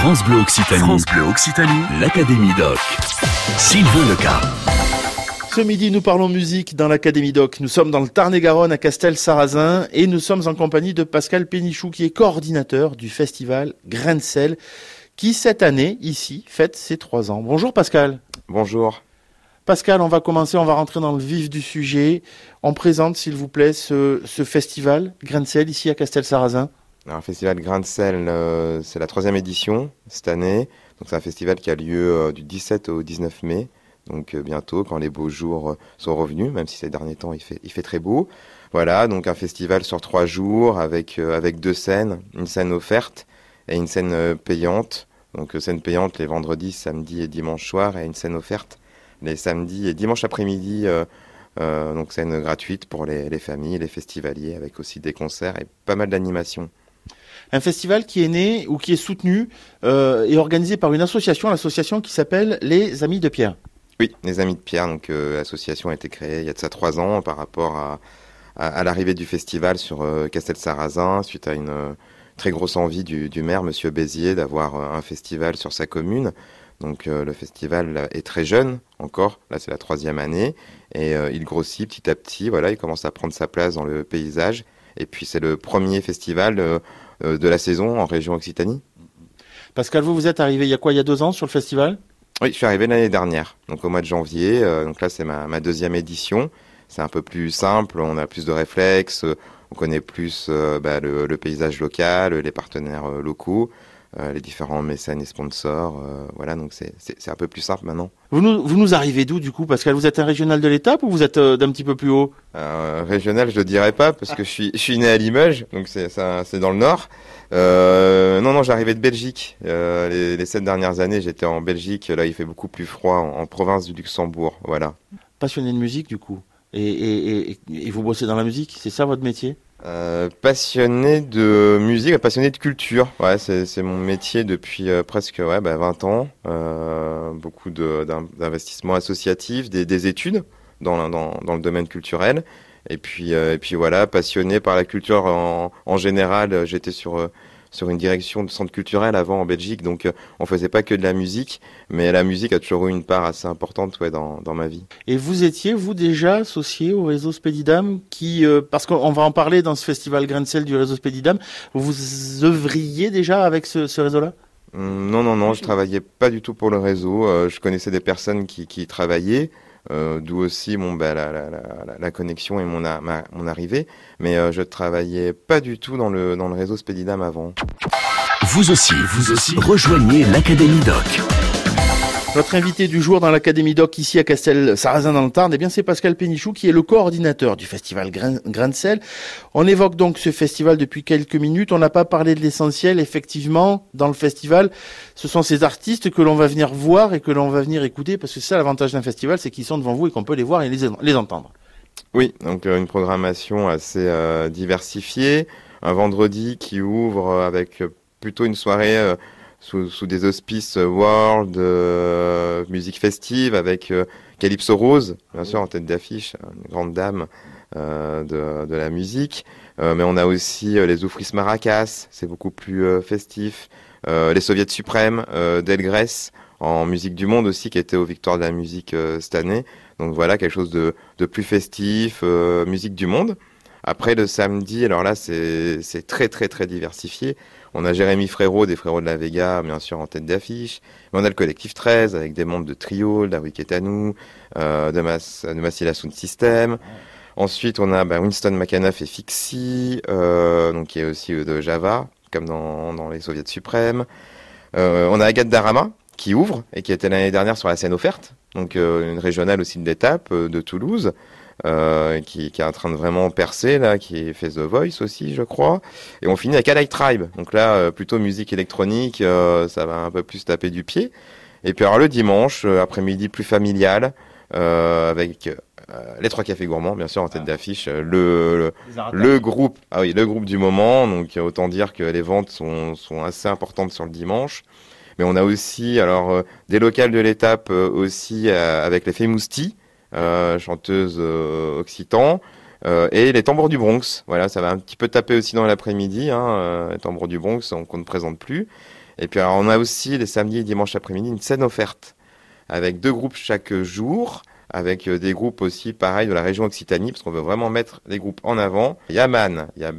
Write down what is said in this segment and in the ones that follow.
France Bleu Occitanie. France Bleu Occitanie. L'Académie Doc. Sylvain Leca. Ce midi, nous parlons musique dans l'Académie Doc. Nous sommes dans le Tarn-et-Garonne à Castel-Sarrazin et nous sommes en compagnie de Pascal Pénichou qui est coordinateur du festival Grain de sel qui cette année, ici, fête ses trois ans. Bonjour Pascal. Bonjour. Pascal, on va commencer, on va rentrer dans le vif du sujet. On présente, s'il vous plaît, ce, festival Grain de sel ici à Castel-Sarrazin. Un festival Grain de sel, euh, c'est la troisième édition cette année. Donc c'est un festival qui a lieu euh, du 17 au 19 mai. Donc euh, bientôt, quand les beaux jours sont revenus, même si ces derniers temps il fait, très beau. Voilà, donc un festival sur trois jours avec, deux scènes, une scène offerte et une scène payante. Donc scène payante les vendredis, samedi et dimanche soir et une scène offerte les samedis et dimanche après-midi. donc scène gratuite pour les, les, familles, les festivaliers, avec aussi des concerts et pas mal d'animations un festival qui est né ou qui est soutenu euh, et organisé par une association, l'association qui s'appelle les Amis de Pierre. Oui, les Amis de Pierre. Donc euh, l'association a été créée il y a de ça trois ans par rapport à, l'arrivée du festival sur euh, Castel-Sarrazin suite à une très grosse envie du, du maire, Monsieur Béziers, d'avoir un festival sur sa commune. Donc le festival est très jeune encore, là c'est la troisième année, et il grossit petit à petit, voilà, il commence à prendre sa place dans le paysage. Et puis c'est le premier festival euh, de la saison en région Occitanie. Pascal, vous, vous êtes arrivé il y a quoi, il y a deux ans sur le festival? Oui, je suis arrivé l'année dernière, donc au mois de janvier. Euh, donc là, c'est ma, deuxième édition. C'est un peu plus simple, on a plus de réflexes, on connaît plus euh, bah, le, paysage local, les partenaires locaux. Les différents mécènes et sponsors. voilà, donc c'est un peu plus simple maintenant. Vous nous, vous nous arrivez d'où du coup? Pascal Vous êtes un régional de l'étape ou vous êtes d'un petit peu plus haut? Régional, je ne dirais pas parce que je suis, je suis né à Limoges, donc c'est dans le nord. Euh, non, non, j'arrivais de Belgique. Euh, les, les, sept dernières années, j'étais en Belgique. Là, il fait beaucoup plus froid, en, province du Luxembourg. Voilà. Passionné de musique, du coup? Et, vous bossez dans la musique C'est ça votre métier? Euh, passionné de musique, passionné de culture. Ouais, c'est mon métier depuis euh, presque ouais, bah, 20 ans. Euh, beaucoup d'investissements associatifs, des, des études dans, le domaine culturel. Et puis, voilà, passionné par la culture en, en général. J'étais sur sur une direction de centre culturel avant en Belgique, donc euh, on faisait pas que de la musique, mais la musique a toujours eu une part assez importante ouais, dans, dans ma vie. Et vous étiez, vous, déjà associé au réseau Spedidam, qui, parce qu'on va en parler dans ce festival Grain du réseau Spedidam, vous œuvriez déjà avec ce, ce réseau-là? Hum, Non, non, non, je travaillais pas du tout pour le réseau, je connaissais des personnes qui, travaillaient, euh, d'où aussi bah, la, la, la, connexion et mon, mon arrivée. Mais euh, je travaillais pas du tout dans le, dans le réseau Spedidam avant. Vous aussi, vous aussi, rejoignez l'Académie Doc. Notre invité du jour dans l'Académie Doc ici à Castel-Sarrazin dans le Tarn, eh bien c'est Pascal Pénichou qui est le coordinateur du festival Grain, de sel. On évoque donc ce festival depuis quelques minutes. On n'a pas parlé de l'essentiel. Effectivement, dans le festival, ce sont ces artistes que l'on va venir voir et que l'on va venir écouter parce que c'est ça l'avantage d'un festival, c'est qu'ils sont devant vous et qu'on peut les voir et les, entendre. Oui, donc euh, une programmation assez euh, diversifiée. Un vendredi qui ouvre avec plutôt une soirée euh, sous, des auspices euh, world, euh, musique festive avec euh, Calypso Rose, bien sûr en tête d'affiche, une grande dame de, de, la musique. mais on a aussi les Oufris Maracas, c'est beaucoup plus festif. les Soviets suprêmes, Delgrès, en musique du monde aussi, qui était aux Victoires de la musique cette année. Donc voilà, quelque chose de, de plus festif, musique du monde. Après le samedi, alors là c'est très très très diversifié. On a Jérémy Frérot des Frérots de la Vega, bien sûr, en tête d'affiche. Mais on a le collectif 13 avec des membres de Trio, d'Awik euh, de, Mas, de System. Ensuite, on a bah, Winston McAnuff et Fixie, euh, donc qui est aussi euh, de Java, comme dans, les Soviets suprêmes. Euh, on a Agathe Darama qui ouvre et qui était l'année dernière sur la scène offerte, donc une régionale aussi de l'étape de Toulouse. Euh, qui, qui, est en train de vraiment percer là, qui fait The Voice aussi, je crois. Et on finit avec Allied Tribe. Donc là, euh, plutôt musique électronique, euh, ça va un peu plus taper du pied. Et puis alors le dimanche, après-midi plus familial, avec les trois cafés gourmands, bien sûr en tête d'affiche, le, le, groupe, ah oui, le groupe du moment. Donc autant dire que les ventes sont, sont assez importantes sur le dimanche. Mais on a aussi alors des locales de l'étape aussi avec les Femousti, euh, chanteuse euh, occitan. et les tambours du Bronx. Voilà, ça va un petit peu taper aussi dans l'après-midi. Hein, les tambours du Bronx, qu'on ne présente plus. Et puis on a aussi les samedis et dimanches après-midi une scène offerte avec deux groupes chaque jour avec euh, des groupes aussi pareil de la région Occitanie, parce qu'on veut vraiment mettre les groupes en avant. Il y il y a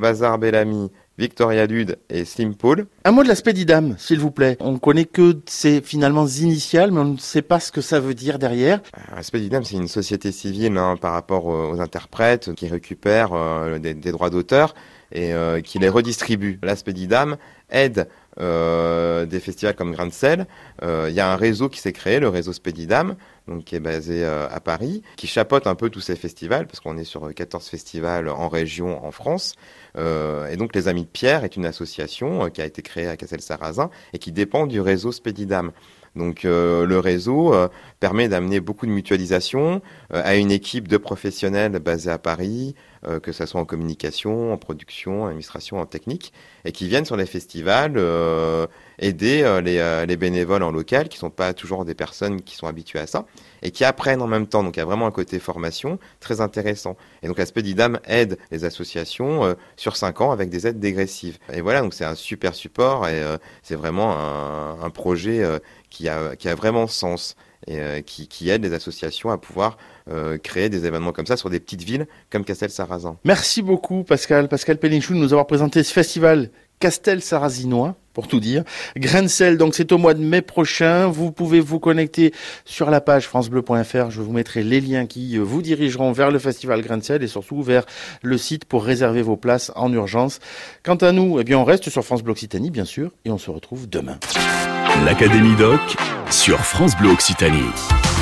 Bazar Bellamy, Victoria Lude et Slim Paul. Un mot de l'aspect d'IDAM, s'il vous plaît. On connaît que ses finalement initiales, mais on ne sait pas ce que ça veut dire derrière. Euh, l'aspect d'IDAM, c'est une société civile hein, par rapport aux interprètes qui récupèrent euh, des, droits d'auteur et qui les redistribue. L'aspect d'IDAM aide euh, des festivals comme Grain de Sel. Il y a un réseau qui s'est créé, le réseau Spedidam, donc qui est basé euh, à Paris, qui chapeaute un peu tous ces festivals, parce qu'on est sur 14 festivals en région en France. Euh, et donc les Amis de Pierre est une association qui a été créée à Cassel-Sarrazin et qui dépend du réseau Spedidam. Donc euh, le réseau euh, permet d'amener beaucoup de mutualisation euh, à une équipe de professionnels basés à Paris, que ce soit en communication, en production, en administration, en technique, et qui viennent sur les festivals aider les, les, bénévoles en local, qui ne sont pas toujours des personnes qui sont habituées à ça, et qui apprennent en même temps. Donc il y a vraiment un côté formation très intéressant. Et donc l'aspect d'IDAM aide les associations sur 5 ans avec des aides dégressives. Et voilà, donc c'est un super support et c'est vraiment un, projet qui a, vraiment sens et euh, qui, aide les associations à pouvoir euh, créer des événements comme ça sur des petites villes comme Castel-Sarrazin. Merci beaucoup Pascal, Pascal Pellinchou de nous avoir présenté ce festival Castel-Sarrazinois pour tout dire. Grain de sel, donc c'est au mois de mai prochain. Vous pouvez vous connecter sur la page francebleu.fr. Je vous mettrai les liens qui euh, vous dirigeront vers le festival Grain de sel et surtout vers le site pour réserver vos places en urgence. Quant à nous, eh bien, on reste sur France Bleu Occitanie, bien sûr, et on se retrouve demain. L'Académie Doc sur France Bleu Occitanie.